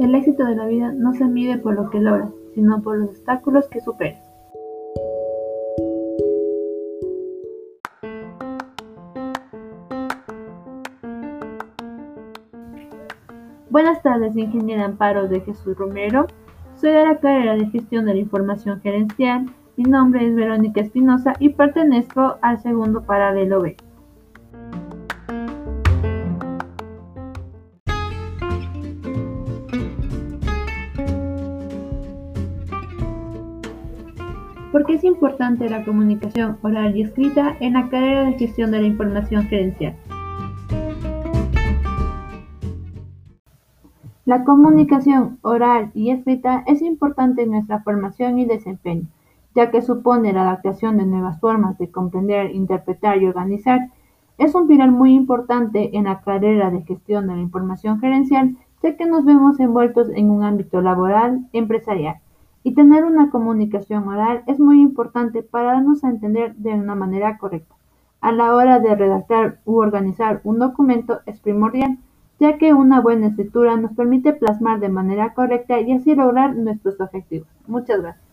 El éxito de la vida no se mide por lo que logras, sino por los obstáculos que superas. Buenas tardes, ingeniera Amparo de Jesús Romero. Soy de la carrera de Gestión de la Información Gerencial. Mi nombre es Verónica Espinosa y pertenezco al segundo paralelo B. ¿Por qué es importante la comunicación oral y escrita en la carrera de gestión de la información gerencial? La comunicación oral y escrita es importante en nuestra formación y desempeño, ya que supone la adaptación de nuevas formas de comprender, interpretar y organizar. Es un pilar muy importante en la carrera de gestión de la información gerencial, ya que nos vemos envueltos en un ámbito laboral, empresarial y tener una comunicación oral es muy importante para darnos a entender de una manera correcta. A la hora de redactar u organizar un documento es primordial, ya que una buena escritura nos permite plasmar de manera correcta y así lograr nuestros objetivos. Muchas gracias.